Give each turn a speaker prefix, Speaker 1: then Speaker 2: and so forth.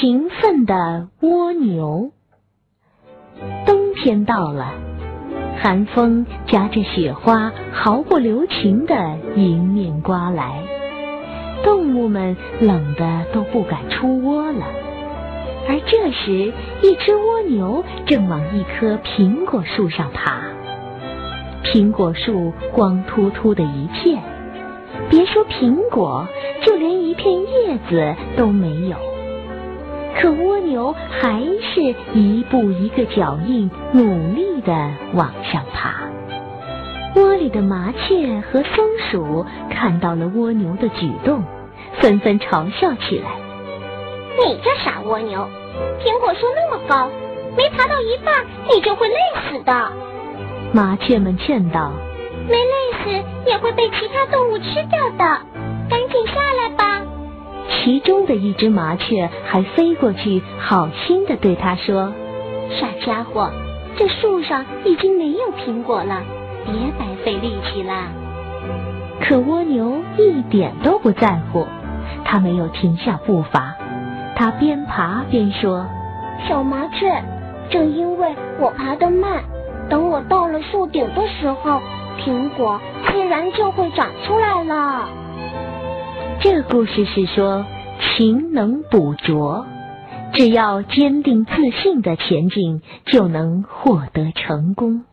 Speaker 1: 勤奋的蜗牛。冬天到了，寒风夹着雪花，毫不留情的迎面刮来，动物们冷得都不敢出窝了。而这时，一只蜗牛正往一棵苹果树上爬。苹果树光秃秃的一片，别说苹果，就连一片叶子都没有。可蜗牛还是一步一个脚印，努力的往上爬。窝里的麻雀和松鼠看到了蜗牛的举动，纷纷嘲笑起来：“
Speaker 2: 你这傻蜗牛，苹果树那么高，没爬到一半，你就会累死的。”
Speaker 1: 麻雀们劝道：“
Speaker 2: 没累死也会被其他动物
Speaker 1: 其中的一只麻雀还飞过去，好心的对他说：“
Speaker 2: 傻家伙，这树上已经没有苹果了，别白费力气啦。”
Speaker 1: 可蜗牛一点都不在乎，它没有停下步伐，它边爬边说：“
Speaker 2: 小麻雀，正因为我爬得慢，等我到了树顶的时候，苹果自然就会长出来了。”
Speaker 1: 这故事是说，勤能补拙，只要坚定自信的前进，就能获得成功。